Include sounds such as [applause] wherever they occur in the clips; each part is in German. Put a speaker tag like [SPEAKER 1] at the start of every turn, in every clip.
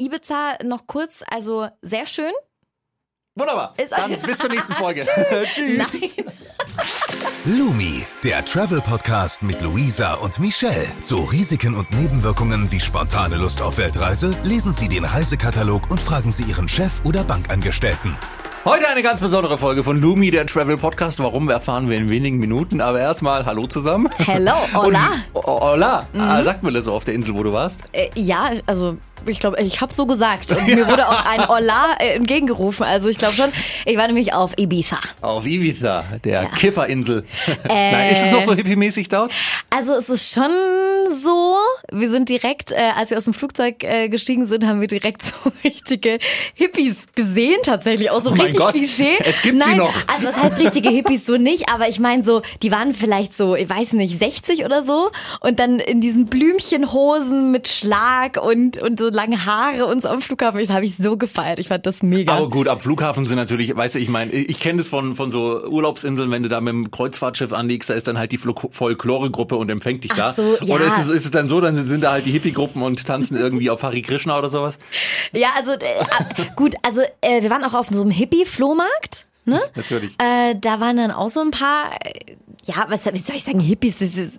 [SPEAKER 1] Ibiza noch kurz, also sehr schön.
[SPEAKER 2] Wunderbar.
[SPEAKER 1] Ist-
[SPEAKER 2] Dann bis zur nächsten Folge. [laughs] Tschüss.
[SPEAKER 1] Nein. [laughs]
[SPEAKER 3] Lumi, der Travel-Podcast mit Luisa und Michelle. Zu Risiken und Nebenwirkungen wie spontane Lust auf Weltreise lesen Sie den Reisekatalog und fragen Sie Ihren Chef oder Bankangestellten.
[SPEAKER 2] Heute eine ganz besondere Folge von Lumi, der Travel Podcast. Warum erfahren wir in wenigen Minuten. Aber erstmal Hallo zusammen.
[SPEAKER 1] Hello, hola. [laughs]
[SPEAKER 2] Und, hola. Ah, sagt mir das so auf der Insel, wo du warst?
[SPEAKER 1] Äh, ja, also ich glaube, ich habe so gesagt. Und [laughs] mir wurde auch ein Hola äh, entgegengerufen. Also ich glaube schon, ich war nämlich auf Ibiza.
[SPEAKER 2] Auf Ibiza, der Kifferinsel. [laughs] Nein, ist es noch so hippie-mäßig dort?
[SPEAKER 1] Also es ist schon so, wir sind direkt, äh, als wir aus dem Flugzeug äh, gestiegen sind, haben wir direkt [laughs] so richtige Hippies gesehen tatsächlich. Auch so
[SPEAKER 2] Oh
[SPEAKER 1] richtig
[SPEAKER 2] Gott,
[SPEAKER 1] Klischee.
[SPEAKER 2] es gibt sie
[SPEAKER 1] Nein,
[SPEAKER 2] noch.
[SPEAKER 1] Also was heißt richtige Hippies so nicht, aber ich meine so, die waren vielleicht so, ich weiß nicht, 60 oder so und dann in diesen Blümchenhosen mit Schlag und, und so lange Haare und so am Flughafen. Das habe ich so gefeiert. Ich fand das mega.
[SPEAKER 2] Aber gut, am Flughafen sind natürlich, weißt du, ich meine, ich kenne das von, von so Urlaubsinseln, wenn du da mit dem Kreuzfahrtschiff anlegst, da ist dann halt die Folklore-Gruppe und empfängt dich da.
[SPEAKER 1] Ach so, ja.
[SPEAKER 2] Oder ist es, ist es dann so, dann sind da halt die Hippie-Gruppen und tanzen irgendwie auf Hari Krishna oder sowas?
[SPEAKER 1] Ja, also äh, gut, also äh, wir waren auch auf so einem Hippie-Flohmarkt. Ne? [laughs]
[SPEAKER 2] Natürlich.
[SPEAKER 1] Äh, da waren dann auch so ein paar, äh, ja, was wie soll ich sagen, Hippies. Das ist,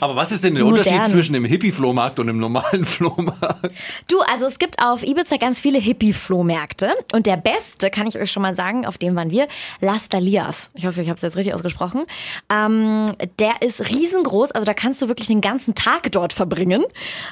[SPEAKER 2] Aber was ist denn der
[SPEAKER 1] Modern.
[SPEAKER 2] Unterschied zwischen dem Hippie-Flohmarkt und dem normalen [laughs] Flohmarkt?
[SPEAKER 1] du, also es gibt auf Ibiza ganz viele Hippie-Flohmärkte und der beste, kann ich euch schon mal sagen, auf dem waren wir, Las Dalias. Ich hoffe, ich habe es jetzt richtig ausgesprochen. Ähm, der ist riesengroß, also da kannst du wirklich den ganzen Tag dort verbringen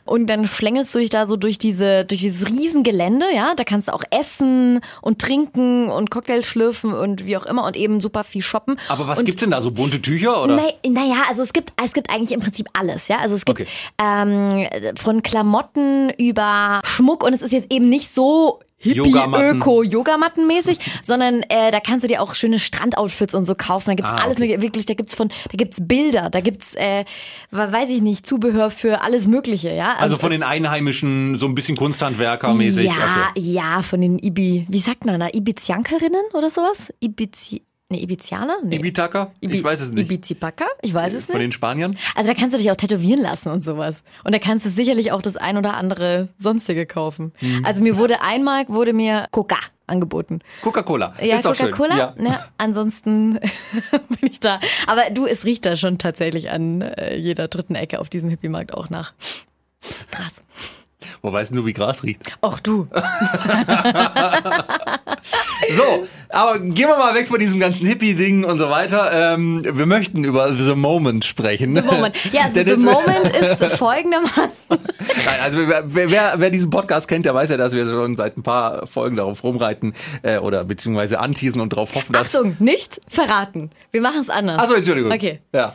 [SPEAKER 1] und dann schlängelst du dich da so durch diese durch dieses Riesengelände, ja, da kannst du auch essen und trinken und Cocktails schlürfen und wie auch immer und eben super viel shoppen.
[SPEAKER 2] Aber was
[SPEAKER 1] und
[SPEAKER 2] gibt's denn da? So bunte Tücher oder?
[SPEAKER 1] Naja, naja, also es gibt, es gibt eigentlich im Prinzip alles, ja. Also es gibt
[SPEAKER 2] Okay.
[SPEAKER 1] ähm, von Klamotten über Schmuck und es ist jetzt eben nicht so hippie,
[SPEAKER 2] Yogamatten.
[SPEAKER 1] öko, Yogamatten mäßig, sondern äh, da kannst du dir auch schöne Strandoutfits und so kaufen. Da gibt's
[SPEAKER 2] Ah,
[SPEAKER 1] alles
[SPEAKER 2] okay.
[SPEAKER 1] mögliche, wirklich, da gibt's von, da gibt's Bilder, da gibt's, äh, weiß ich nicht, Zubehör für alles Mögliche, ja.
[SPEAKER 2] Also von
[SPEAKER 1] es-
[SPEAKER 2] den Einheimischen so ein bisschen Kunsthandwerker-mäßig.
[SPEAKER 1] ja,
[SPEAKER 2] Okay.
[SPEAKER 1] ja, von den Ibi, wie sagt man da, Ibiziankerinnen oder sowas? Ibizi, nee, Ibizianer? Nee.
[SPEAKER 2] Ibitaka?
[SPEAKER 1] Ibi-
[SPEAKER 2] Ich weiß es nicht.
[SPEAKER 1] Ibizipaka? Ich weiß es
[SPEAKER 2] Von
[SPEAKER 1] nicht.
[SPEAKER 2] den Spaniern?
[SPEAKER 1] Also da kannst du dich auch tätowieren lassen und sowas. Und da kannst du sicherlich auch das ein oder andere sonstige kaufen.
[SPEAKER 2] Mhm.
[SPEAKER 1] Also mir wurde einmal wurde mir Coca angeboten.
[SPEAKER 2] Coca-Cola.
[SPEAKER 1] Ja. Coca-Cola.
[SPEAKER 2] Ja.
[SPEAKER 1] Ne, ansonsten [laughs] bin ich da. Aber du, es riecht da schon tatsächlich an äh, jeder dritten Ecke auf diesem Hippie-Markt auch nach. Krass.
[SPEAKER 2] Wo weißt du, wie Gras riecht?
[SPEAKER 1] Auch du. [laughs]
[SPEAKER 2] So, aber gehen wir mal weg von diesem ganzen Hippie-Ding und so weiter. Ähm, wir möchten über The Moment sprechen.
[SPEAKER 1] The Moment. Ja, [laughs] also The Moment [laughs] ist folgendermaßen.
[SPEAKER 2] Nein, also wer, wer, wer, diesen Podcast kennt, der weiß ja, dass wir schon seit ein paar Folgen darauf rumreiten äh, oder beziehungsweise anteasen und darauf hoffen, dass...
[SPEAKER 1] Achtung, nicht verraten. Wir machen es anders.
[SPEAKER 2] Achso, Entschuldigung.
[SPEAKER 1] Okay.
[SPEAKER 2] Ja.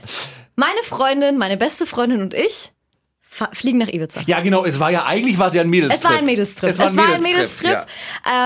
[SPEAKER 1] Meine Freundin, meine beste Freundin und ich fliegen nach Ibiza.
[SPEAKER 2] ja, genau, es war ja, eigentlich war es ja ein Mädelstrip.
[SPEAKER 1] Es war ein Mädelstrip.
[SPEAKER 2] Es war ein Mädelstrip, ja.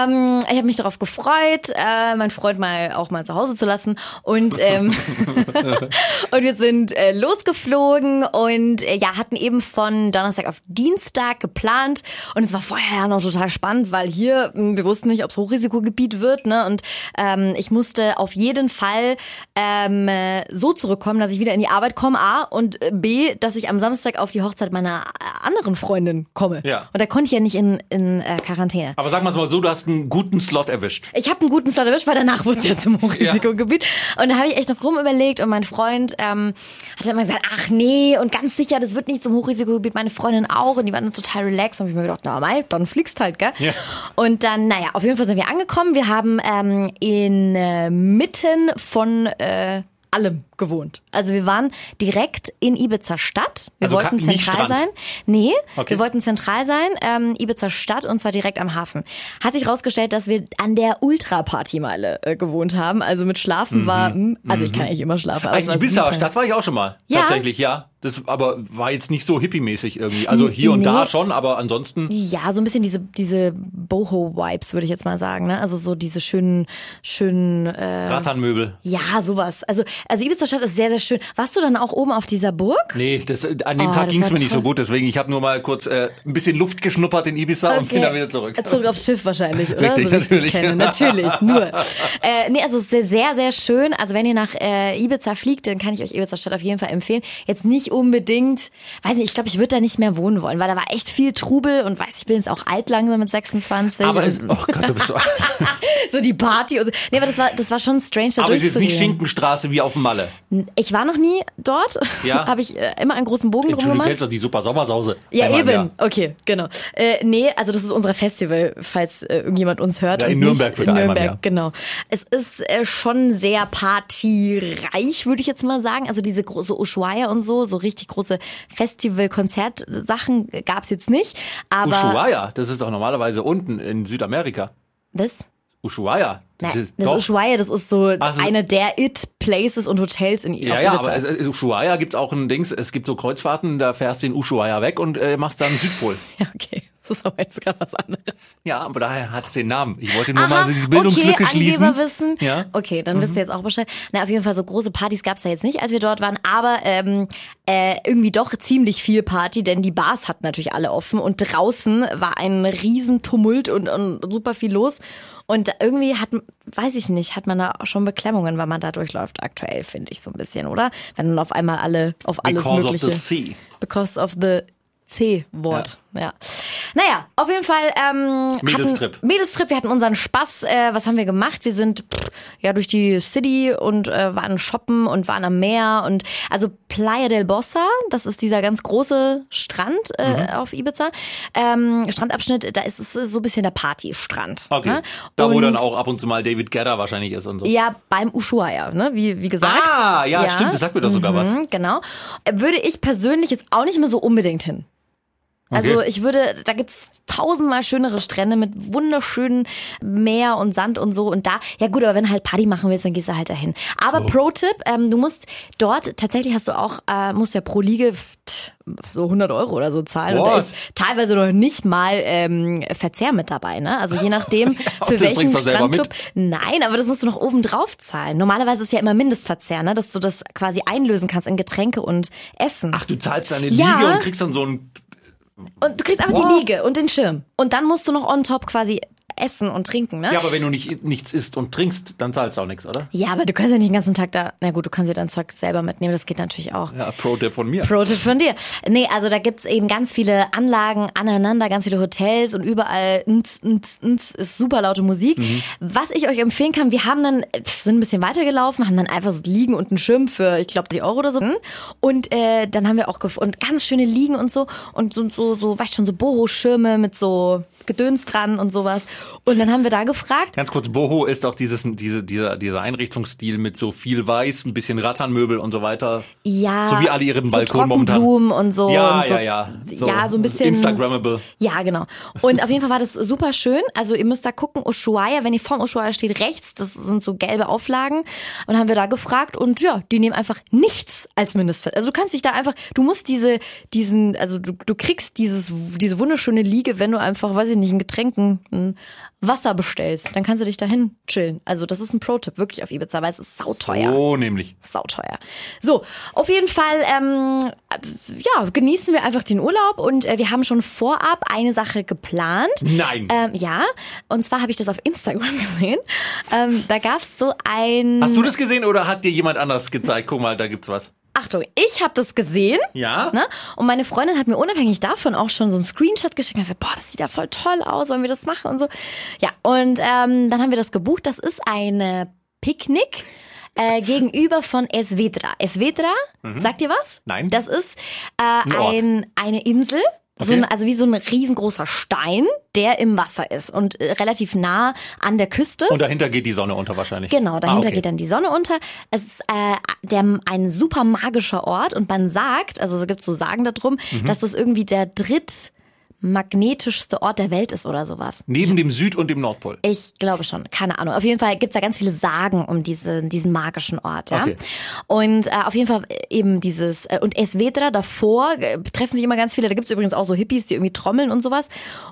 [SPEAKER 1] Ähm, ich habe mich darauf gefreut, äh, meinen Freund mal auch mal zu Hause zu lassen. Und, ähm, [laughs] [laughs] und wir sind äh, losgeflogen und äh, ja, hatten eben von Donnerstag auf Dienstag geplant. Und es war vorher ja noch total spannend, weil hier, mh, wir wussten nicht, ob es Hochrisikogebiet wird. Ne? Und ähm, ich musste auf jeden Fall ähm, äh, so zurückkommen, dass ich wieder in die Arbeit komme, A, und äh, B, dass ich am Samstag auf die Hochzeit meiner äh, anderen Freundin komme.
[SPEAKER 2] Ja.
[SPEAKER 1] Und da konnte ich ja nicht in, in äh, Quarantäne.
[SPEAKER 2] Aber es mal so, du hast einen guten Slot erwischt.
[SPEAKER 1] Ich habe einen guten Slot erwischt, weil danach wurde es ja zum Hochrisikogebiet. Und da habe ich echt noch rumüberlegt und mein Freund ähm, hat immer gesagt, ach nee, und ganz sicher, das wird nicht zum Hochrisikogebiet, meine Freundin auch. Und die waren dann total relaxed. Und ich mir gedacht, na mei, dann fliegst halt, gell?
[SPEAKER 2] Ja.
[SPEAKER 1] Und dann, naja, auf jeden Fall sind wir angekommen. Wir haben ähm, in äh, mitten von äh, allem gewohnt. Also wir waren direkt in Ibiza Stadt. Wir
[SPEAKER 2] Also
[SPEAKER 1] wollten zentral sein. Nee,
[SPEAKER 2] Okay.
[SPEAKER 1] wir wollten zentral sein, ähm, Ibiza Stadt und zwar direkt am Hafen. Hat sich rausgestellt, dass wir an der Ultra-Partymeile äh, gewohnt haben. Also mit Schlafen war, mh, also ich kann eigentlich immer schlafen. Aber
[SPEAKER 2] Mhm. Ibiza. Stadt war ich auch schon mal.
[SPEAKER 1] Ja.
[SPEAKER 2] Tatsächlich, ja. Das aber war jetzt nicht so hippie-mäßig irgendwie. Also [laughs] hier und da
[SPEAKER 1] Nee.
[SPEAKER 2] schon, aber ansonsten.
[SPEAKER 1] Ja, so ein bisschen diese, diese Boho-Vibes, würde ich jetzt mal sagen. Ne? Also so diese schönen, schönen, äh,
[SPEAKER 2] Rattanmöbel.
[SPEAKER 1] ja, sowas. Also, also Ibiza Stadt ist sehr, sehr schön. Warst du dann auch oben auf dieser Burg?
[SPEAKER 2] Nee, das, an dem
[SPEAKER 1] Oh,
[SPEAKER 2] Tag ging es mir nicht so gut, deswegen ich habe nur mal kurz äh, ein bisschen Luft geschnuppert in Ibiza und bin dann wieder zurück.
[SPEAKER 1] Zurück aufs Schiff wahrscheinlich, oder?
[SPEAKER 2] Richtig,
[SPEAKER 1] so wie ich dich
[SPEAKER 2] natürlich.
[SPEAKER 1] kenne. Natürlich, [laughs] nur. Äh, nee, also es ist sehr, sehr, sehr schön. Also wenn ihr nach äh, Ibiza fliegt, dann kann ich euch Ibiza Stadt auf jeden Fall empfehlen. Jetzt nicht unbedingt, weiß nicht, ich glaube, ich würde da nicht mehr wohnen wollen, weil da war echt viel Trubel und weiß, ich bin jetzt auch alt langsam mit 26.
[SPEAKER 2] Aber es, oh Gott, du bist so. [laughs]
[SPEAKER 1] so die Party und so. Nee, aber das war, das war schon strange, da
[SPEAKER 2] Aber es ist jetzt nicht. Schinkenstraße wie auf dem Malle.
[SPEAKER 1] Ich war noch nie dort.
[SPEAKER 2] Ja. [laughs]
[SPEAKER 1] Habe ich äh, immer einen großen Bogen drum
[SPEAKER 2] Entschuldigung, du
[SPEAKER 1] gemacht.
[SPEAKER 2] kennst doch die super Sommersause.
[SPEAKER 1] Ja,
[SPEAKER 2] Einmal
[SPEAKER 1] eben. Okay, genau. Äh, nee, also das ist unser Festival, falls äh, irgendjemand uns hört.
[SPEAKER 2] Ja, in Nürnberg wieder
[SPEAKER 1] in
[SPEAKER 2] einmal
[SPEAKER 1] Nürnberg, genau. Es ist äh, schon sehr partyreich, würde ich jetzt mal sagen. Also diese große Ushuaia und so, so richtig große Festival-Konzertsachen gab's jetzt nicht. Aber
[SPEAKER 2] Ushuaia, das ist doch normalerweise unten in Südamerika.
[SPEAKER 1] was?
[SPEAKER 2] Ushuaia. Das
[SPEAKER 1] Nein,
[SPEAKER 2] ist-
[SPEAKER 1] das
[SPEAKER 2] doch.
[SPEAKER 1] Ushuaia, das ist so
[SPEAKER 2] Ach, so-
[SPEAKER 1] eine der It-Places und Hotels in
[SPEAKER 2] Ja, ja, aber es- es- Ushuaia gibt's auch ein Dings, es gibt so Kreuzfahrten, da fährst du in Ushuaia weg und äh, machst dann Südpol. [laughs]
[SPEAKER 1] Ja, okay. Das ist aber jetzt gerade was anderes.
[SPEAKER 2] Ja, aber daher hat's den Namen. Ich wollte nur
[SPEAKER 1] Aha,
[SPEAKER 2] mal so die Bildungslücke
[SPEAKER 1] okay,
[SPEAKER 2] schließen.
[SPEAKER 1] Angeberwissen.
[SPEAKER 2] Ja. Mhm.
[SPEAKER 1] Okay, dann wisst ihr jetzt auch Bescheid. Na, auf jeden Fall so große Partys gab's da jetzt nicht, als wir dort waren, aber ähm, äh, irgendwie doch ziemlich viel Party, denn die Bars hatten natürlich alle offen und draußen war ein Riesentumult und, und super viel los. Und irgendwie hat, weiß ich nicht, hat man da auch schon Beklemmungen, wenn man da durchläuft aktuell, finde ich so ein bisschen, oder? Wenn dann auf einmal alle auf alles
[SPEAKER 2] Because
[SPEAKER 1] Mögliche.
[SPEAKER 2] of the sea.
[SPEAKER 1] Because of the C-Wort. Ja. Naja, auf jeden Fall. Ähm,
[SPEAKER 2] Mädelstrip.
[SPEAKER 1] Hatten, Mädelstrip, wir hatten unseren Spaß. Äh, was haben wir gemacht? Wir sind pff, ja durch die City und äh, waren shoppen und waren am Meer und also Playa del Bossa, das ist dieser ganz große Strand äh,
[SPEAKER 2] Mhm.
[SPEAKER 1] auf Ibiza. Ähm, Strandabschnitt, da ist es so ein bisschen der Partystrand.
[SPEAKER 2] Okay.
[SPEAKER 1] Ne?
[SPEAKER 2] Da wo
[SPEAKER 1] Und-
[SPEAKER 2] dann auch ab und zu mal David Guetta wahrscheinlich ist und so.
[SPEAKER 1] ja, beim Ushuaia, ne? wie, wie gesagt.
[SPEAKER 2] Ah, ja, stimmt, das sagt mir doch sogar was.
[SPEAKER 1] Mhm, Genau. Äh, Würde ich persönlich jetzt auch nicht mehr so unbedingt hin. Also
[SPEAKER 2] Okay.
[SPEAKER 1] ich würde, da gibt's tausendmal schönere Strände mit wunderschönen Meer und Sand und so. Und da, ja gut, aber wenn du halt Party machen willst, dann gehst du halt dahin. Aber Pro-Tipp, ähm, du musst dort, tatsächlich hast du auch, äh, musst ja pro Liege so 100 Euro oder so zahlen. Und da
[SPEAKER 2] What?
[SPEAKER 1] ist teilweise noch nicht mal ähm, Verzehr mit dabei. Ne? Also je nachdem, [laughs] für welchen. Strandclub. Nein, aber das musst du noch oben drauf zahlen. Normalerweise ist ja immer Mindestverzehr, ne? dass du das quasi einlösen kannst in Getränke und Essen.
[SPEAKER 2] Ach, du zahlst deine
[SPEAKER 1] Ja.
[SPEAKER 2] Liege und kriegst dann so ein
[SPEAKER 1] Und du kriegst aber
[SPEAKER 2] Wow.
[SPEAKER 1] die Liege und den Schirm. Und dann musst du noch on top quasi essen und trinken, ne?
[SPEAKER 2] Ja, aber wenn du nicht, nichts isst und trinkst, dann zahlst du auch nichts, oder?
[SPEAKER 1] Ja, aber du kannst ja nicht den ganzen Tag da. Na gut, du kannst dir dein Zeug selber mitnehmen, das geht natürlich auch.
[SPEAKER 2] Ja, Pro-Tipp von mir.
[SPEAKER 1] Pro-Tipp von dir. Nee, also da gibt's eben ganz viele Anlagen aneinander, ganz viele Hotels und überall nz, nz, nz, ist super laute Musik.
[SPEAKER 2] Mhm.
[SPEAKER 1] Was ich euch empfehlen kann, wir haben dann, sind ein bisschen weitergelaufen, haben dann einfach so Liegen und einen Schirm für, ich glaube, 10 Euro oder so. Und äh, dann haben wir auch gef und ganz schöne Liegen und so und so, so, so weißt schon, so Boho-Schirme mit so Gedöns dran und sowas. Und dann haben wir da gefragt,
[SPEAKER 2] Ganz kurz, Boho ist auch dieses, diese, dieser, dieser Einrichtungsstil mit so viel Weiß, ein bisschen Rattanmöbel und so weiter.
[SPEAKER 1] ja,
[SPEAKER 2] So wie alle ihren
[SPEAKER 1] so
[SPEAKER 2] Balkon momentan.
[SPEAKER 1] Trockenblumen und so.
[SPEAKER 2] Ja,
[SPEAKER 1] und so,
[SPEAKER 2] ja, ja. So
[SPEAKER 1] ja, so ein bisschen.
[SPEAKER 2] Instagrammable.
[SPEAKER 1] Ja, genau. Und auf jeden Fall war das super schön. Also ihr müsst da gucken, Ushuaia, wenn ihr vorm Ushuaia steht, rechts, das sind so gelbe Auflagen. Und haben wir da gefragt und ja, die nehmen einfach nichts als Mindestfett. Also du kannst dich da einfach, du musst diese, diesen, also du, du kriegst dieses, diese wunderschöne Liege, wenn du einfach, weiß ich nicht, ein Getränk, ein Wasser bestellst. Dann kannst du dich dahin chillen. Also das ist ein Pro-Tipp, wirklich auf Ibiza, weil es ist sauteuer
[SPEAKER 2] So nämlich.
[SPEAKER 1] sauteuer. So, auf jeden Fall, ähm, ja, genießen wir einfach den Urlaub und äh, wir haben schon vorab eine Sache geplant.
[SPEAKER 2] Nein.
[SPEAKER 1] Ähm, ja, und zwar habe ich das auf Instagram [laughs] gesehen. Ähm, da gab's so ein.
[SPEAKER 2] Hast du das gesehen oder hat dir jemand anders gezeigt? Guck mal, da gibt's was.
[SPEAKER 1] Achtung, ich habe das gesehen.
[SPEAKER 2] Ja?
[SPEAKER 1] Ne? Und meine Freundin hat mir unabhängig davon auch schon so einen Screenshot geschickt und gesagt, boah, das sieht ja voll toll aus, wollen wir das machen und so. Ja, und ähm, dann haben wir das gebucht. Das ist ein Picknick äh, gegenüber von Esvedra. Esvedra, sagt ihr was?
[SPEAKER 2] Nein.
[SPEAKER 1] Das ist äh,
[SPEAKER 2] ein,
[SPEAKER 1] eine Insel. So
[SPEAKER 2] Okay.
[SPEAKER 1] ein, also wie so ein riesengroßer Stein, der im Wasser ist und äh, relativ nah an der Küste.
[SPEAKER 2] Und dahinter geht die Sonne unter wahrscheinlich.
[SPEAKER 1] Genau, dahinter
[SPEAKER 2] Ah, okay.
[SPEAKER 1] geht dann die Sonne unter. Es ist äh, der, ein super magischer Ort und man sagt, also es gibt so Sagen darum,
[SPEAKER 2] Mhm.
[SPEAKER 1] dass das irgendwie der drittmagnetischste Ort der Welt ist oder sowas.
[SPEAKER 2] Neben dem Süd- und dem Nordpol.
[SPEAKER 1] Ich glaube schon, keine Ahnung. Auf jeden Fall gibt's da ganz viele Sagen um diese, diesen magischen Ort. Ja?
[SPEAKER 2] Okay.
[SPEAKER 1] Und äh, auf jeden Fall eben dieses, äh, und Esvedra davor äh, treffen sich immer ganz viele, da gibt's übrigens auch so Hippies, die irgendwie trommeln und sowas.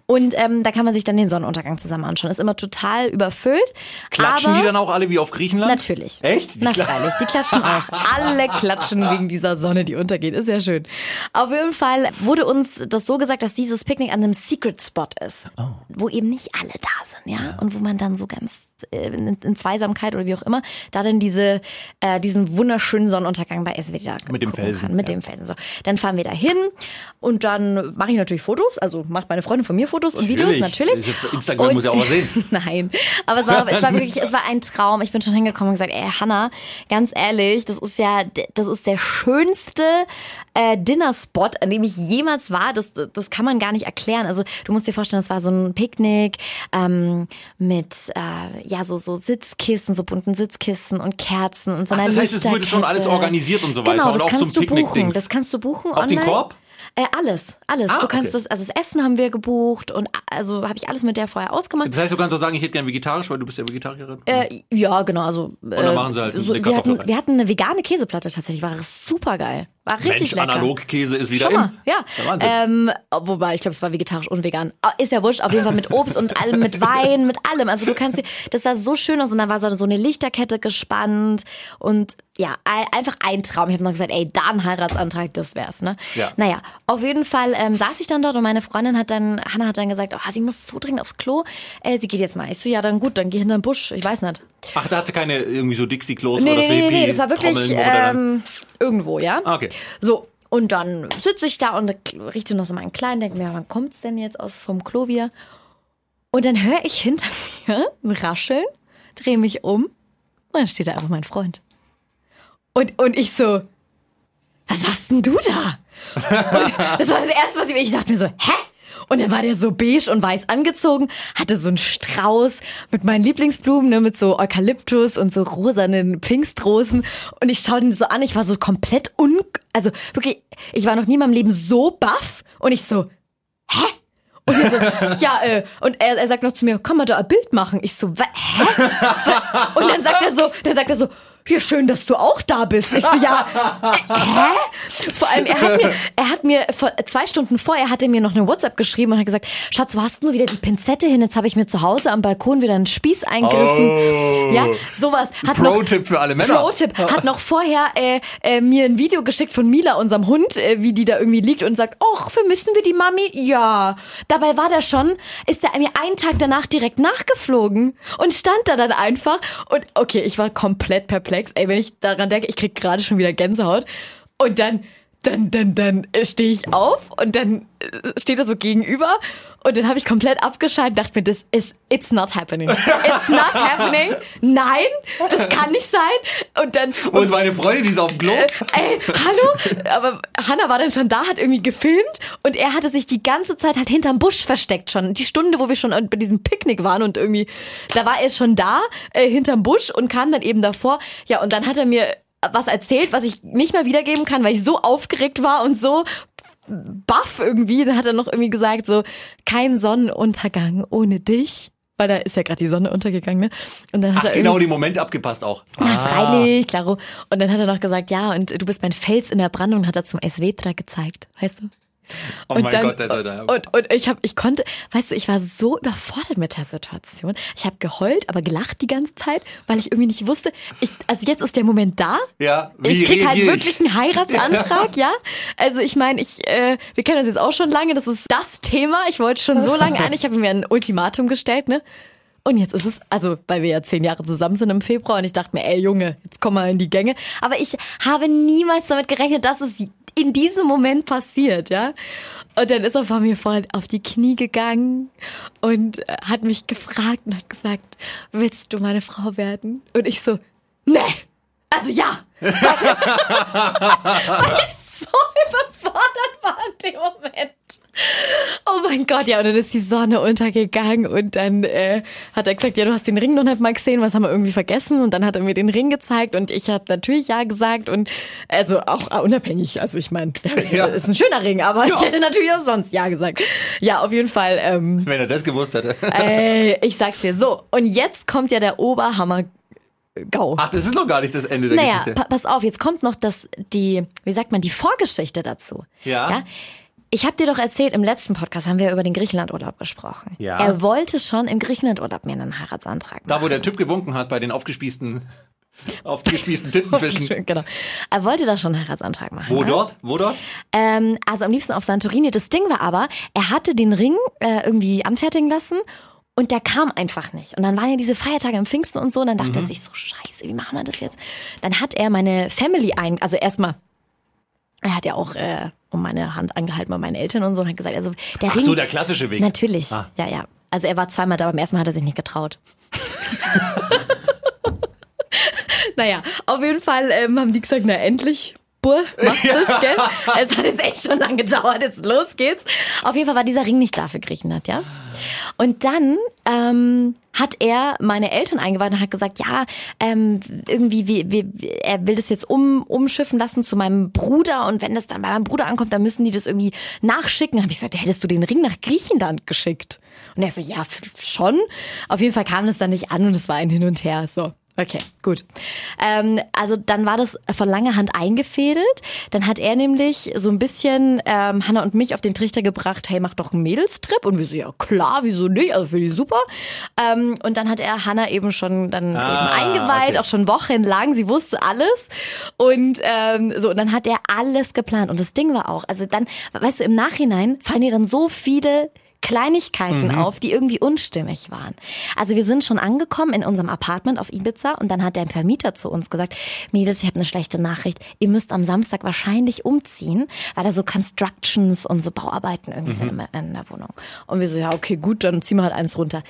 [SPEAKER 1] Und ähm, da kann man sich dann den Sonnenuntergang zusammen anschauen. Ist immer total überfüllt.
[SPEAKER 2] Klatschen
[SPEAKER 1] aber
[SPEAKER 2] die dann auch alle wie auf Griechenland?
[SPEAKER 1] Natürlich.
[SPEAKER 2] Echt?
[SPEAKER 1] Na freilich, die klatschen auch. Alle klatschen wegen dieser Sonne, die untergeht. Ist ja schön. Auf jeden Fall wurde uns das so gesagt, dass dieses Picknick an einem Secret Spot ist. Wo eben nicht alle da sind, ja? Und wo man dann so ganz äh, in, in Zweisamkeit oder wie auch immer, da dann diese, äh, diesen wunderschönen Sonnenuntergang bei SWD
[SPEAKER 2] Mit dem Felsen,
[SPEAKER 1] Kann, mit
[SPEAKER 2] ja.
[SPEAKER 1] dem Felsen. So. Dann fahren wir da hin und dann mache ich natürlich Fotos, also macht meine Freundin von mir Fotos und Videos, natürlich.
[SPEAKER 2] Instagram muss ja auch was sehen. [laughs]
[SPEAKER 1] Nein, aber es war, es war wirklich, es war ein Traum. Ich bin schon hingekommen und gesagt, ey Hanna, ganz ehrlich, das ist ja, das ist der schönste äh, Dinnerspot, an dem ich jemals war. Das, das kann man gar nicht erklären. Also du musst dir vorstellen, das war so ein Picknick ähm, mit äh, ja so so Sitzkissen, so bunten Sitzkissen und Kerzen und so
[SPEAKER 2] Ach,
[SPEAKER 1] einer
[SPEAKER 2] das heißt, es wurde schon alles organisiert und so weiter
[SPEAKER 1] Genau,
[SPEAKER 2] und
[SPEAKER 1] das kannst du buchen. Das kannst du buchen
[SPEAKER 2] Auch den
[SPEAKER 1] online.
[SPEAKER 2] Korb?
[SPEAKER 1] Äh, alles, alles.
[SPEAKER 2] Ah,
[SPEAKER 1] du kannst
[SPEAKER 2] okay.
[SPEAKER 1] das, also das Essen haben wir gebucht und also habe ich alles mit der vorher ausgemacht.
[SPEAKER 2] Das heißt, du kannst auch sagen, ich hätte gern vegetarisch, weil du bist ja Vegetarierin.
[SPEAKER 1] Äh, ja, genau. Also, äh,
[SPEAKER 2] dann machen sie halt
[SPEAKER 1] so,
[SPEAKER 2] eine
[SPEAKER 1] wir, hatten,
[SPEAKER 2] rein.
[SPEAKER 1] wir hatten eine vegane Käseplatte tatsächlich. War super geil. War richtig
[SPEAKER 2] Mensch,
[SPEAKER 1] lecker.
[SPEAKER 2] Analogkäse ist wieder
[SPEAKER 1] Schon mal,
[SPEAKER 2] in.
[SPEAKER 1] ja. Ähm, wobei, ich glaube, es war vegetarisch und vegan. Ah, Ist ja wurscht, auf jeden Fall mit Obst und allem, mit Wein, mit allem. Also du kannst dir, das sah so schön aus und da war so eine Lichterkette gespannt und ja, ein- einfach ein Traum. Ich habe noch gesagt, ey, da ein Heiratsantrag, das wär's, ne?
[SPEAKER 2] Ja.
[SPEAKER 1] Naja, auf jeden Fall ähm, saß ich dann dort und meine Freundin hat dann, Hannah hat dann gesagt, oh, sie muss so dringend aufs Klo. Äh, sie geht jetzt mal. Ich so, ja, dann gut, dann geh hinter den Busch. Ich weiß nicht.
[SPEAKER 2] Ach, da hat sie keine irgendwie so Dixie-Klos
[SPEAKER 1] Nee,
[SPEAKER 2] oder
[SPEAKER 1] nee,
[SPEAKER 2] so
[SPEAKER 1] nee, nee, das war wirklich ähm, irgendwo, ja?
[SPEAKER 2] Ah, okay.
[SPEAKER 1] So, und dann sitze ich da und richte noch so meinen Kleinen, denke mir, wann kommt's denn jetzt aus vom Klo wieder? Und dann höre ich hinter [laughs] mir ein Rascheln, drehe mich um und dann steht da einfach mein Freund. Und, und ich so, was machst denn du da? Und das war das Erste, was ich, ich dachte mir so, hä? Und dann war der so beige und weiß angezogen, hatte so einen Strauß mit meinen Lieblingsblumen, ne, mit so Eukalyptus und so rosanen Pfingstrosen. Und ich schaute ihn so an, ich war so komplett un... Also wirklich, ich war noch nie in meinem Leben so baff. Und ich so, hä? Und er so, ja, äh, und er, er sagt noch zu mir, kann man da ein Bild machen? Ich so, hä? Und dann sagt er so, dann sagt er so, ja, schön, dass du auch da bist. Ich so, ja, [laughs] äh, hä? Vor allem, er hat mir, er hat mir vor zwei Stunden vorher hat er mir noch eine WhatsApp geschrieben und hat gesagt, Schatz, wo hast du nur wieder die Pinzette hin? Jetzt habe ich mir zu Hause am Balkon wieder einen Spieß eingerissen.
[SPEAKER 2] Oh.
[SPEAKER 1] Ja, sowas. Hat noch,
[SPEAKER 2] Pro-Tipp für alle Männer.
[SPEAKER 1] Pro-Tipp. Hat noch vorher äh, äh, mir ein Video geschickt von Mila, unserem Hund, äh, wie die da irgendwie liegt und sagt, ach, vermissen wir die Mami? Ja. Dabei war der schon, ist er mir einen Tag danach direkt nachgeflogen und stand da dann einfach und okay, ich war komplett perplex. Ey, wenn ich daran denke, ich krieg gerade schon wieder Gänsehaut. Und dann dann, dann, dann stehe ich auf und dann äh, steht er so gegenüber und dann habe ich komplett abgeschaltet, dachte mir, das ist, it's not happening. It's not happening. Nein, das kann nicht sein. Und dann,
[SPEAKER 2] Wo ist meine Freundin, die ist auf dem Klo?
[SPEAKER 1] ey, hallo? Aber Hannah war dann schon da, hat irgendwie gefilmt und er hatte sich die ganze Zeit halt hinterm Busch versteckt schon. Die Stunde, wo wir schon bei diesem Picknick waren und irgendwie, da war er schon da, äh, hinterm Busch und kam dann eben davor. Ja, und dann hat er mir was erzählt, was ich nicht mehr wiedergeben kann, weil ich so aufgeregt war und so baff irgendwie. Dann hat er noch irgendwie gesagt, so, kein Sonnenuntergang ohne dich. Weil da ist ja gerade die Sonne untergegangen, ne? Und dann hat
[SPEAKER 2] Ach,
[SPEAKER 1] er
[SPEAKER 2] genau, die Momente abgepasst auch.
[SPEAKER 1] na, freilich, klaro. Und dann hat er noch gesagt, ja, und du bist mein Fels in der Brandung, hat er zum Esvetra gezeigt, weißt du?
[SPEAKER 2] Oh
[SPEAKER 1] und
[SPEAKER 2] mein
[SPEAKER 1] dann,
[SPEAKER 2] Gott, da ist er da.
[SPEAKER 1] Und, und ich habe, ich konnte, weißt du, ich war so überfordert mit der Situation. Ich habe geheult, aber gelacht die ganze Zeit, weil ich irgendwie nicht wusste. Ich, also jetzt ist der Moment da.
[SPEAKER 2] Ja, wie
[SPEAKER 1] ich krieg halt
[SPEAKER 2] ich?
[SPEAKER 1] wirklich einen Heiratsantrag, [laughs] ja. Also ich meine, ich, äh, wir kennen uns jetzt auch schon lange. Das ist das Thema. Ich wollte schon so lange ein. Ich habe mir ein Ultimatum gestellt, ne? Und jetzt ist es, also weil wir ja zehn Jahre zusammen sind im Februar und ich dachte mir, ey Junge, jetzt komm mal in die Gänge. Aber ich habe niemals damit gerechnet, dass es in diesem Moment passiert, ja. Und dann ist er vor mir voll auf die Knie gegangen und äh, hat mich gefragt und hat gesagt, willst du meine Frau werden? Und ich so, nee, also ja. [laughs] [laughs] Weil ich so überfordert war in dem Moment. Oh mein Gott, ja, und dann ist die Sonne untergegangen und dann äh, hat er gesagt, ja, du hast den Ring noch nicht mal gesehen, was haben wir irgendwie vergessen? Und dann hat er mir den Ring gezeigt und ich habe natürlich ja gesagt und also auch äh, unabhängig, also ich meine, [laughs]
[SPEAKER 2] Ja.
[SPEAKER 1] ist ein schöner Ring, aber ich hätte natürlich auch sonst ja gesagt. Ja, auf jeden Fall. Ähm,
[SPEAKER 2] Wenn er das gewusst hätte.
[SPEAKER 1] ey, [laughs] ich sag's dir so. Und jetzt kommt ja der Oberhammer. Gau.
[SPEAKER 2] Ach, das ist noch gar nicht das Ende der
[SPEAKER 1] Naja,
[SPEAKER 2] Geschichte.
[SPEAKER 1] pa pass auf, jetzt kommt noch das, die, wie sagt man, die Vorgeschichte dazu.
[SPEAKER 2] Ja.
[SPEAKER 1] Ich habe dir doch erzählt, im letzten Podcast haben wir über den Griechenlandurlaub gesprochen.
[SPEAKER 2] Ja.
[SPEAKER 1] Er wollte schon im Griechenlandurlaub mir einen Heiratsantrag machen.
[SPEAKER 2] Da, wo der Typ gewunken hat bei den aufgespießten, [laughs] aufgespießten Tintenfischen.
[SPEAKER 1] Genau. Er wollte da schon einen Heiratsantrag machen.
[SPEAKER 2] Wo
[SPEAKER 1] ne?
[SPEAKER 2] dort? Wo dort?
[SPEAKER 1] Ähm, also am liebsten auf Santorini. Das Ding war aber, er hatte den Ring äh, irgendwie anfertigen lassen Und der kam einfach nicht. Und dann waren ja diese Feiertage im Pfingsten und so. Und dann dachte
[SPEAKER 2] Mhm.
[SPEAKER 1] er sich so, scheiße, wie machen wir das jetzt? Dann hat er meine Family ein, also erstmal, er hat ja auch äh, um meine Hand angehalten bei meinen Eltern und so und hat gesagt, also der
[SPEAKER 2] Ach
[SPEAKER 1] Ring.
[SPEAKER 2] so, der klassische Weg.
[SPEAKER 1] Natürlich,
[SPEAKER 2] Ah.
[SPEAKER 1] ja, ja. Also er war zweimal da, beim ersten Mal hat er sich nicht getraut. [laughs] naja, auf jeden Fall ähm, haben die gesagt, na endlich. Bur, machst das, gell? Es hat jetzt echt schon lange gedauert, jetzt los geht's. Auf jeden Fall war dieser Ring nicht da für Griechenland, ja? Und dann ähm, hat er meine Eltern eingeweiht und hat gesagt, ja, ähm, irgendwie, wie, wie, er will das jetzt um, umschiffen lassen zu meinem Bruder und wenn das dann bei meinem Bruder ankommt, dann müssen die das irgendwie nachschicken. Habe ich gesagt, hättest du den Ring nach Griechenland geschickt? Und er so, ja, schon. Auf jeden Fall kam das dann nicht an und es war ein Hin und Her. So. Okay, gut. Ähm, also dann war das von langer Hand eingefädelt. Dann hat er nämlich so ein bisschen ähm, Hannah und mich auf den Trichter gebracht, hey, mach doch einen Mädelstrip. Und wir so, ja klar, wieso nicht? Also für die super. Ähm, und dann hat er Hannah eben schon dann
[SPEAKER 2] Ah,
[SPEAKER 1] eben eingeweiht,
[SPEAKER 2] okay.
[SPEAKER 1] auch schon wochenlang. Sie wusste alles. Und ähm, so, und dann hat er alles geplant. Und das Ding war auch, also dann, weißt du, im Nachhinein fallen dir dann so viele Kleinigkeiten
[SPEAKER 2] Mhm.
[SPEAKER 1] auf, die irgendwie unstimmig waren. Also wir sind schon angekommen in unserem Apartment auf Ibiza und dann hat der Vermieter zu uns gesagt, Mädels, ich habe eine schlechte Nachricht. Ihr müsst am Samstag wahrscheinlich umziehen, weil da so Constructions und so Bauarbeiten irgendwie sind
[SPEAKER 2] Mhm.
[SPEAKER 1] in, in der Wohnung. Und wir so, ja, okay, gut, dann ziehen wir halt eins runter.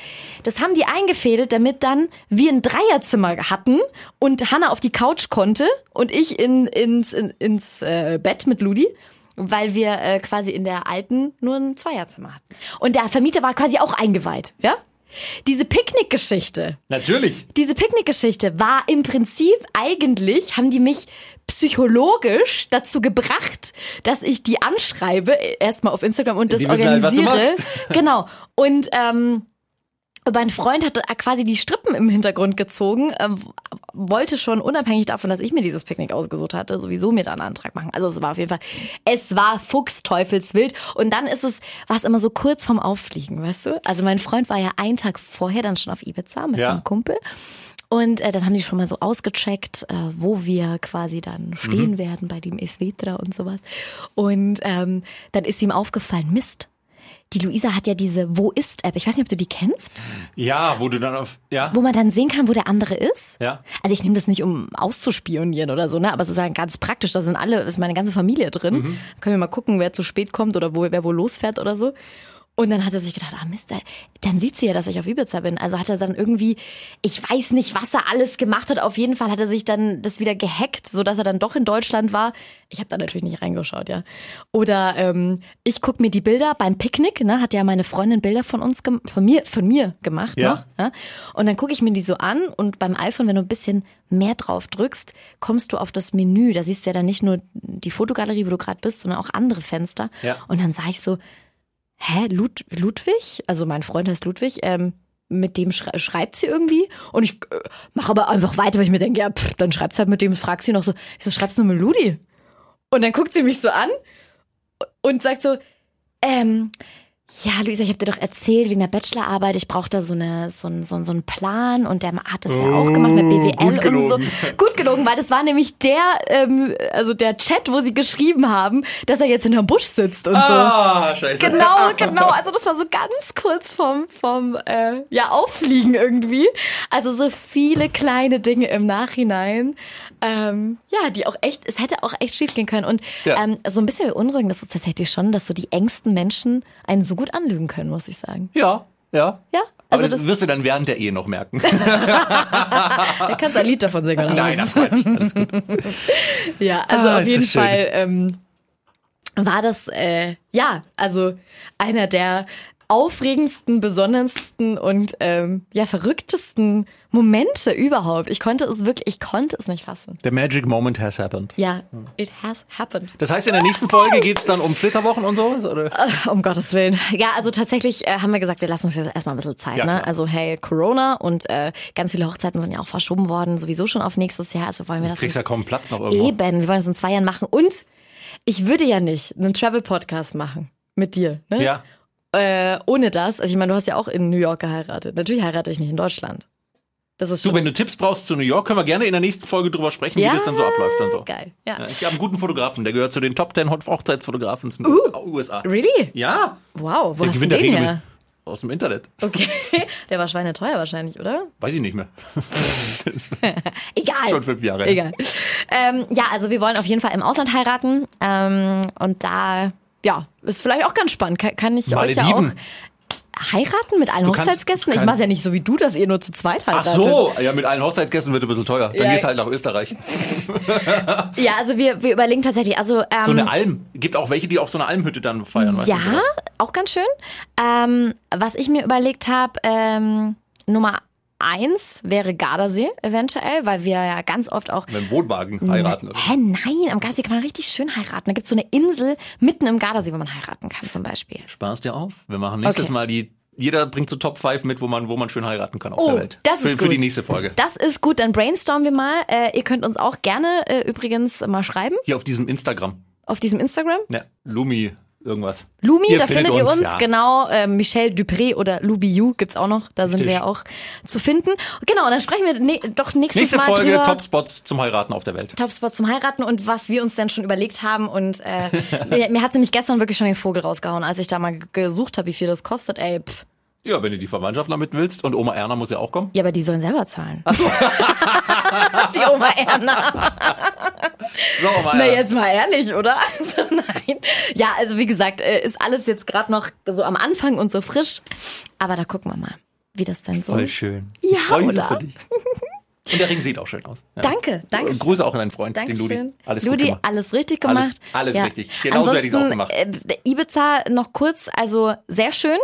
[SPEAKER 1] Das haben die eingefädelt, damit dann wir ein Dreierzimmer hatten und Hanna auf die Couch konnte und ich in, ins, in, ins äh, Bett mit Ludi weil wir äh, quasi in der alten nur ein Zweierzimmer hatten. Und der Vermieter war quasi auch eingeweiht, ja? Diese Picknickgeschichte,
[SPEAKER 2] Natürlich.
[SPEAKER 1] diese Picknickgeschichte war im Prinzip eigentlich, haben die mich psychologisch dazu gebracht, dass ich die anschreibe, erstmal auf Instagram und das
[SPEAKER 2] Die halt, du
[SPEAKER 1] organisiere.
[SPEAKER 2] machst. [laughs]
[SPEAKER 1] genau. Und ähm, mein Freund hatte quasi die Strippen im Hintergrund gezogen, ähm, wollte schon unabhängig davon, dass ich mir dieses Picknick ausgesucht hatte, sowieso mir da einen Antrag machen. Also es war auf jeden Fall, es war fuchsteufelswild. Und dann ist es, war es immer so kurz vorm Auffliegen, weißt du? Also mein Freund war ja einen Tag vorher dann schon auf Ibiza mit
[SPEAKER 2] Ja.
[SPEAKER 1] einem Kumpel. Und äh, dann haben die schon mal so ausgecheckt, äh, wo wir quasi dann stehen werden bei dem Esvetra und sowas. Und ähm, dann ist ihm aufgefallen, Mist. Die Luisa hat ja diese Wo ist App. Ich weiß nicht, ob du die kennst,
[SPEAKER 2] Ja, wo du dann auf, ja.
[SPEAKER 1] wo man dann sehen kann, wo der andere ist.
[SPEAKER 2] Ja.
[SPEAKER 1] Also ich nehme das nicht, um auszuspionieren oder so, ne? Aber es ist halt ganz praktisch. Da sind alle, ist meine ganze Familie drin.
[SPEAKER 2] Mhm.
[SPEAKER 1] Können wir mal gucken, wer zu spät kommt oder wo, wer wo losfährt oder so. Und dann hat er sich gedacht, ah Mist, dann sieht sie ja, dass ich auf Ibiza bin. Also hat er dann irgendwie, ich weiß nicht, was er alles gemacht hat. Auf jeden Fall hat er sich dann das wieder gehackt, so dass er dann doch in Deutschland war. Ich habe da natürlich nicht reingeschaut, ja. Oder ähm, ich guck mir die Bilder beim Picknick, ne, hat ja meine Freundin Bilder von uns, von mir, von mir gemacht
[SPEAKER 2] Ja.
[SPEAKER 1] noch. Ja? Und dann gucke ich mir die so an und beim iPhone, wenn du ein bisschen mehr drauf drückst, kommst du auf das Menü. Da siehst du ja dann nicht nur die Fotogalerie, wo du gerade bist, sondern auch andere Fenster.
[SPEAKER 2] Ja.
[SPEAKER 1] Und dann sah ich so, hä, Lud Ludwig? Also mein Freund heißt Ludwig, ähm, mit dem schrei schreibt sie irgendwie und ich äh, mache aber einfach weiter, weil ich mir denke, ja, pff, dann schreibt sie halt mit dem, fragt sie noch so, wieso schreibst du nur mit Ludi? Und dann guckt sie mich so an und sagt so, ähm, ja, Luisa, ich habe dir doch erzählt, wegen der Bachelorarbeit, ich brauche da so, eine, so, ein, so, ein- so einen Plan und der hat das ja auch gemacht mit BWL
[SPEAKER 2] gut
[SPEAKER 1] und so. Gut gelogen, weil das war nämlich der, ähm, also der Chat, wo sie geschrieben haben, dass er jetzt hinterm Busch sitzt und so.
[SPEAKER 2] Ah, scheiße.
[SPEAKER 1] Genau, genau. Also das war so ganz kurz vom, vom äh, ja, Auffliegen irgendwie. Also so viele kleine Dinge im Nachhinein. Ähm, ja, die auch echt, es hätte auch echt schief gehen können. Und
[SPEAKER 2] Ja.
[SPEAKER 1] ähm, so ein bisschen beunruhigend ist es tatsächlich schon, dass so die engsten Menschen einen so gut anlügen können, muss ich sagen.
[SPEAKER 2] Ja, ja.
[SPEAKER 1] Ja,
[SPEAKER 2] Also das
[SPEAKER 1] das,
[SPEAKER 2] wirst du dann während der Ehe noch merken. [laughs]
[SPEAKER 1] da kannst du ein Lied davon singen. Oder
[SPEAKER 2] Nein, das Quatsch. Alles gut. [laughs]
[SPEAKER 1] Ja, also
[SPEAKER 2] Ah,
[SPEAKER 1] auf jeden. Fall ähm, war das, äh, ja, also einer der aufregendsten, besondersten und ähm, ja, verrücktesten Momente überhaupt. Ich konnte es wirklich, ich konnte es nicht fassen.
[SPEAKER 2] The magic moment has happened.
[SPEAKER 1] Ja, it has happened.
[SPEAKER 2] Das heißt, in der nächsten Folge geht's dann um Flitterwochen und sowas? Oder?
[SPEAKER 1] Um Gottes Willen. Ja, also tatsächlich äh, haben wir gesagt, wir lassen uns jetzt erstmal ein bisschen Zeit.
[SPEAKER 2] Ja,
[SPEAKER 1] ne? Also hey, Corona und äh, ganz viele Hochzeiten sind ja auch verschoben worden, sowieso schon auf nächstes Jahr. Also wollen wir
[SPEAKER 2] Du
[SPEAKER 1] das
[SPEAKER 2] kriegst ja kaum Platz noch irgendwo.
[SPEAKER 1] Eben, wir wollen es in zwei Jahren machen. Und ich würde ja nicht einen Travel-Podcast machen mit dir. Ne?
[SPEAKER 2] Ja.
[SPEAKER 1] Äh, ohne das, also ich meine, du hast ja auch in New York geheiratet. Natürlich heirate ich nicht in Deutschland. Das ist
[SPEAKER 2] Du, wenn du Tipps brauchst zu New York, können wir gerne in der nächsten Folge drüber sprechen,
[SPEAKER 1] ja,
[SPEAKER 2] wie das dann so abläuft und so.
[SPEAKER 1] Geil, ja.
[SPEAKER 2] Ja, Ich habe einen guten Fotografen, der gehört zu den Top 10 Hochzeitsfotografen in den USA.
[SPEAKER 1] Really?
[SPEAKER 2] Ja,
[SPEAKER 1] Wow, wo
[SPEAKER 2] Der
[SPEAKER 1] hast du
[SPEAKER 2] gewinnt
[SPEAKER 1] den her?
[SPEAKER 2] Aus dem Internet.
[SPEAKER 1] Okay. [laughs] Der war schweineteuer wahrscheinlich, oder?
[SPEAKER 2] Weiß ich nicht mehr. [laughs]
[SPEAKER 1] Egal.
[SPEAKER 2] Schon fünf Jahre.
[SPEAKER 1] Egal. Ähm, ja, also wir wollen auf jeden Fall im Ausland heiraten. Ähm, und da, ja, ist vielleicht auch ganz spannend. Kann, ich euch ja auch
[SPEAKER 2] Malediven.
[SPEAKER 1] Heiraten mit allen
[SPEAKER 2] Du kannst-
[SPEAKER 1] Hochzeitsgästen?
[SPEAKER 2] du
[SPEAKER 1] Ich
[SPEAKER 2] kannst-
[SPEAKER 1] mach's ja nicht so wie du, dass ihr nur zu zweit
[SPEAKER 2] Ach
[SPEAKER 1] heiratet.
[SPEAKER 2] so, ja, mit allen Hochzeitsgästen wird ein bisschen teuer. Dann
[SPEAKER 1] Ja.
[SPEAKER 2] gehst halt nach Österreich. [laughs]
[SPEAKER 1] Ja, also wir, wir überlegen tatsächlich, also ähm,
[SPEAKER 2] So eine Alm. Gibt auch welche, die auf so einer Almhütte dann feiern. weißt du,
[SPEAKER 1] Ja, auch ganz schön. Ähm, was ich mir überlegt habe, ähm, Nummer eins wäre Gardasee eventuell, weil wir ja ganz oft auch
[SPEAKER 2] Mit dem Wohnwagen heiraten. Oder?
[SPEAKER 1] Hä, nein, am Gardasee kann man richtig schön heiraten. Da gibt's so eine Insel mitten im Gardasee, wo man heiraten kann zum Beispiel.
[SPEAKER 2] Spaß dir auf. Wir machen nächstes
[SPEAKER 1] Okay.
[SPEAKER 2] Mal die. Jeder bringt so Top 5 mit, wo man, wo man schön heiraten kann auf
[SPEAKER 1] Oh,
[SPEAKER 2] der Welt.
[SPEAKER 1] das
[SPEAKER 2] für,
[SPEAKER 1] ist
[SPEAKER 2] für die
[SPEAKER 1] gut.
[SPEAKER 2] nächste Folge.
[SPEAKER 1] Das ist gut, dann brainstormen wir mal. Äh, ihr könnt uns auch gerne äh, übrigens mal schreiben
[SPEAKER 2] Hier auf diesem Instagram.
[SPEAKER 1] auf diesem Instagram.
[SPEAKER 2] Ja, Lumi, irgendwas.
[SPEAKER 1] Lumi,
[SPEAKER 2] Ihr
[SPEAKER 1] da findet ihr uns,
[SPEAKER 2] ja.
[SPEAKER 1] genau. Äh, Michelle Dupré oder Lubiu gibt's auch noch. Da sind
[SPEAKER 2] Richtig.
[SPEAKER 1] wir ja auch zu finden. Genau, und dann sprechen wir ne doch nächstes
[SPEAKER 2] Nächste
[SPEAKER 1] Mal
[SPEAKER 2] Folge
[SPEAKER 1] drüber.
[SPEAKER 2] Topspots zum Heiraten auf der Welt.
[SPEAKER 1] Topspot zum Heiraten und was wir uns denn schon überlegt haben. Und äh, [laughs] mir, mir hat nämlich gestern wirklich schon den Vogel rausgehauen, als ich da mal gesucht habe, wie viel das kostet. Ey, pff.
[SPEAKER 2] Ja, wenn du die Verwandtschaft damit willst und Oma Erna muss ja auch kommen.
[SPEAKER 1] Ja, aber die sollen selber zahlen. Ach so. [laughs] die Oma Erna.
[SPEAKER 2] So, Oma
[SPEAKER 1] Na,
[SPEAKER 2] Erna.
[SPEAKER 1] jetzt mal ehrlich, oder? [laughs] Also, nein. Ja, also wie gesagt, äh, ist alles jetzt gerade noch so am Anfang und so frisch. Aber da gucken wir mal, wie das dann so.
[SPEAKER 2] Voll schön.
[SPEAKER 1] Ja,
[SPEAKER 2] ich freu mich
[SPEAKER 1] oder?
[SPEAKER 2] So für dich. Und der Ring sieht auch schön aus. Ja.
[SPEAKER 1] Danke, danke.
[SPEAKER 2] Und Grüße auch an deinen Freund, den Ludi.
[SPEAKER 1] Dankeschön.
[SPEAKER 2] Alles
[SPEAKER 1] Ludi, alles richtig
[SPEAKER 2] Alles-
[SPEAKER 1] gemacht.
[SPEAKER 2] alles richtig. Genauso hätte ich's auch gemacht.
[SPEAKER 1] Äh, Ibiza noch kurz, also sehr schön.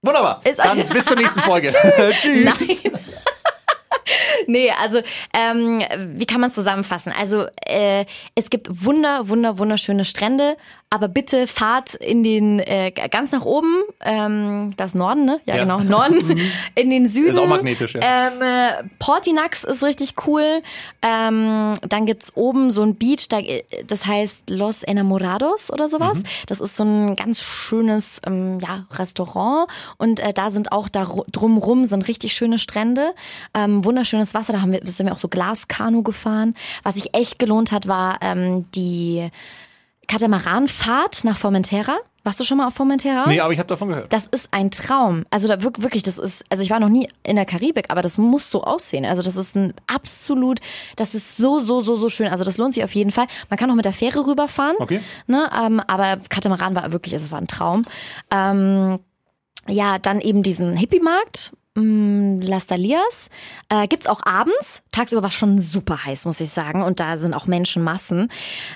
[SPEAKER 2] Wunderbar.
[SPEAKER 1] Ist-
[SPEAKER 2] Dann [laughs] bis zur nächsten Folge. Tschüss. [laughs]
[SPEAKER 1] Nein. Nee, also ähm, wie kann man es zusammenfassen? Also äh, es gibt wunder, wunder, wunderschöne Strände, aber bitte fahrt in den äh, ganz nach oben, ähm, das Norden, ne? Ja,
[SPEAKER 2] Ja.
[SPEAKER 1] genau, Norden, [laughs] in den Süden.
[SPEAKER 2] Ist auch magnetisch, ja.
[SPEAKER 1] Ähm, äh, Portinax ist richtig cool. Ähm, dann gibt's oben so ein Beach, da, äh, das heißt Los Enamorados oder sowas.
[SPEAKER 2] Mhm.
[SPEAKER 1] Das ist so ein ganz schönes ähm, ja, Restaurant und äh, da sind auch da ru- drumrum sind richtig schöne Strände, ähm, wunderschönes Wasser. Da haben wir, sind wir auch so Glaskanu gefahren. Was sich echt gelohnt hat, war ähm, die Katamaranfahrt nach Formentera. Warst du schon mal auf Formentera?
[SPEAKER 2] Nee, aber ich habe davon gehört.
[SPEAKER 1] Das ist ein Traum. Also da wirk- wirklich, das ist, also ich war noch nie in der Karibik, aber das muss so aussehen. Also das ist ein absolut, das ist so, so, so, so schön. Also das lohnt sich auf jeden Fall. Man kann auch mit der Fähre rüberfahren.
[SPEAKER 2] Okay.
[SPEAKER 1] Ne, ähm, aber Katamaran war wirklich, es war ein Traum. Ähm, ja, dann eben diesen Hippie-Markt. Mm, Las Dalias. Äh, gibt's auch abends. Tagsüber war es schon super heiß, muss ich sagen. Und da sind auch Menschenmassen.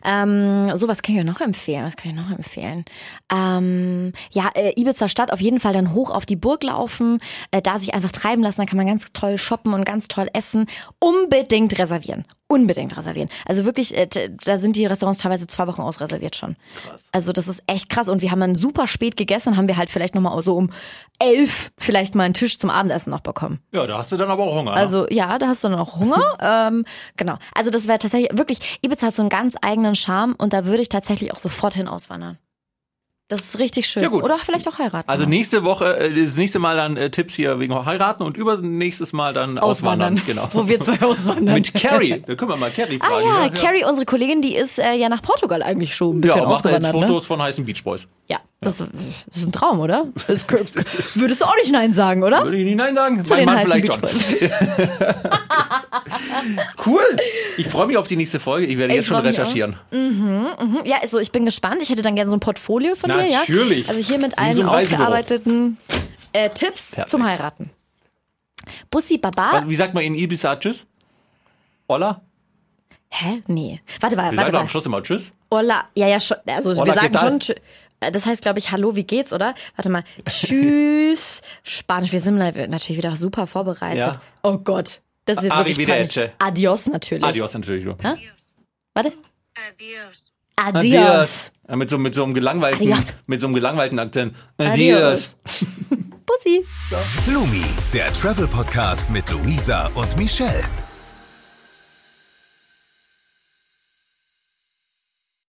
[SPEAKER 1] Ähm, so, was kann ich noch empfehlen? Was kann ich noch empfehlen? Ähm, ja, äh, Ibiza Stadt auf jeden Fall dann hoch auf die Burg laufen, äh, da sich einfach treiben lassen. Da kann man ganz toll shoppen und ganz toll essen. Unbedingt reservieren. Unbedingt reservieren. Also wirklich, äh, da sind die Restaurants teilweise zwei Wochen ausreserviert schon.
[SPEAKER 2] Krass.
[SPEAKER 1] Also das ist echt krass. Und wir haben dann super spät gegessen haben wir halt vielleicht nochmal so um elf vielleicht mal einen Tisch zum Abendessen noch bekommen.
[SPEAKER 2] Ja, da hast du dann aber auch Hunger. ne?
[SPEAKER 1] Also ja, da hast du dann auch Hunger. [laughs] ähm, genau. Also das wäre tatsächlich wirklich, Ibiza hat so einen ganz eigenen Charme und da würde ich tatsächlich auch sofort hin auswandern. Das ist richtig schön.
[SPEAKER 2] Ja, gut.
[SPEAKER 1] Oder vielleicht auch heiraten.
[SPEAKER 2] Also nächste Woche, äh, das nächste Mal dann äh, Tipps hier wegen Heiraten und übernächstes Mal dann Auswandern. [laughs] Genau.
[SPEAKER 1] Wo wir zwei auswandern.
[SPEAKER 2] Mit Carrie. Da können wir mal Carrie
[SPEAKER 1] Ah
[SPEAKER 2] fragen.
[SPEAKER 1] ja, Carrie, unsere Kollegin, die ist äh, ja nach Portugal eigentlich schon ein bisschen
[SPEAKER 2] Ja, und macht da jetzt
[SPEAKER 1] ausgewandert. Ne?
[SPEAKER 2] Fotos von heißen Beach Boys.
[SPEAKER 1] Ja, das, das ist ein Traum, oder? Das, [laughs] würdest du auch nicht Nein sagen, oder?
[SPEAKER 2] Würde ich nicht nein sagen?
[SPEAKER 1] Zu
[SPEAKER 2] mein
[SPEAKER 1] den
[SPEAKER 2] Mann vielleicht schon. [laughs] Cool. Ich freue mich auf die nächste Folge. Ich werde
[SPEAKER 1] Ich
[SPEAKER 2] jetzt schon
[SPEAKER 1] freu mich auch.
[SPEAKER 2] recherchieren.
[SPEAKER 1] Ja, also ich bin gespannt. Ich hätte dann gerne so ein Portfolio von dir, ja?
[SPEAKER 2] Natürlich.
[SPEAKER 1] Also hier mit allen
[SPEAKER 2] so
[SPEAKER 1] ausgearbeiteten äh, Tipps
[SPEAKER 2] Perfekt.
[SPEAKER 1] zum Heiraten. Bussi Baba.
[SPEAKER 2] Wie sagt man in Ibiza Tschüss? Olla?
[SPEAKER 1] Hä? Nee. Warte mal,
[SPEAKER 2] Wir
[SPEAKER 1] warte mal.
[SPEAKER 2] am Schluss immer Tschüss.
[SPEAKER 1] Hola. Ja, ja, schon. Also
[SPEAKER 2] Hola,
[SPEAKER 1] wir
[SPEAKER 2] ¿qué
[SPEAKER 1] sagen schon. tschü- äh, Das heißt, glaube ich, Hallo, wie geht's, oder? Warte mal. [laughs] Tschüss. Spanisch. Wir sind natürlich wieder super vorbereitet.
[SPEAKER 2] Ja.
[SPEAKER 1] Oh Gott. Das ist jetzt wirklich peinlich. Adios natürlich.
[SPEAKER 2] Adios natürlich.
[SPEAKER 1] Hä? Warte.
[SPEAKER 4] Adios.
[SPEAKER 1] Adios.
[SPEAKER 2] Ja, mit so, mit so einem gelangweilten,
[SPEAKER 1] Adios.
[SPEAKER 2] mit so einem gelangweilten Akzent.
[SPEAKER 1] Adios. Bussi.
[SPEAKER 3] Lumi, der Travel Podcast mit Luisa und Michelle.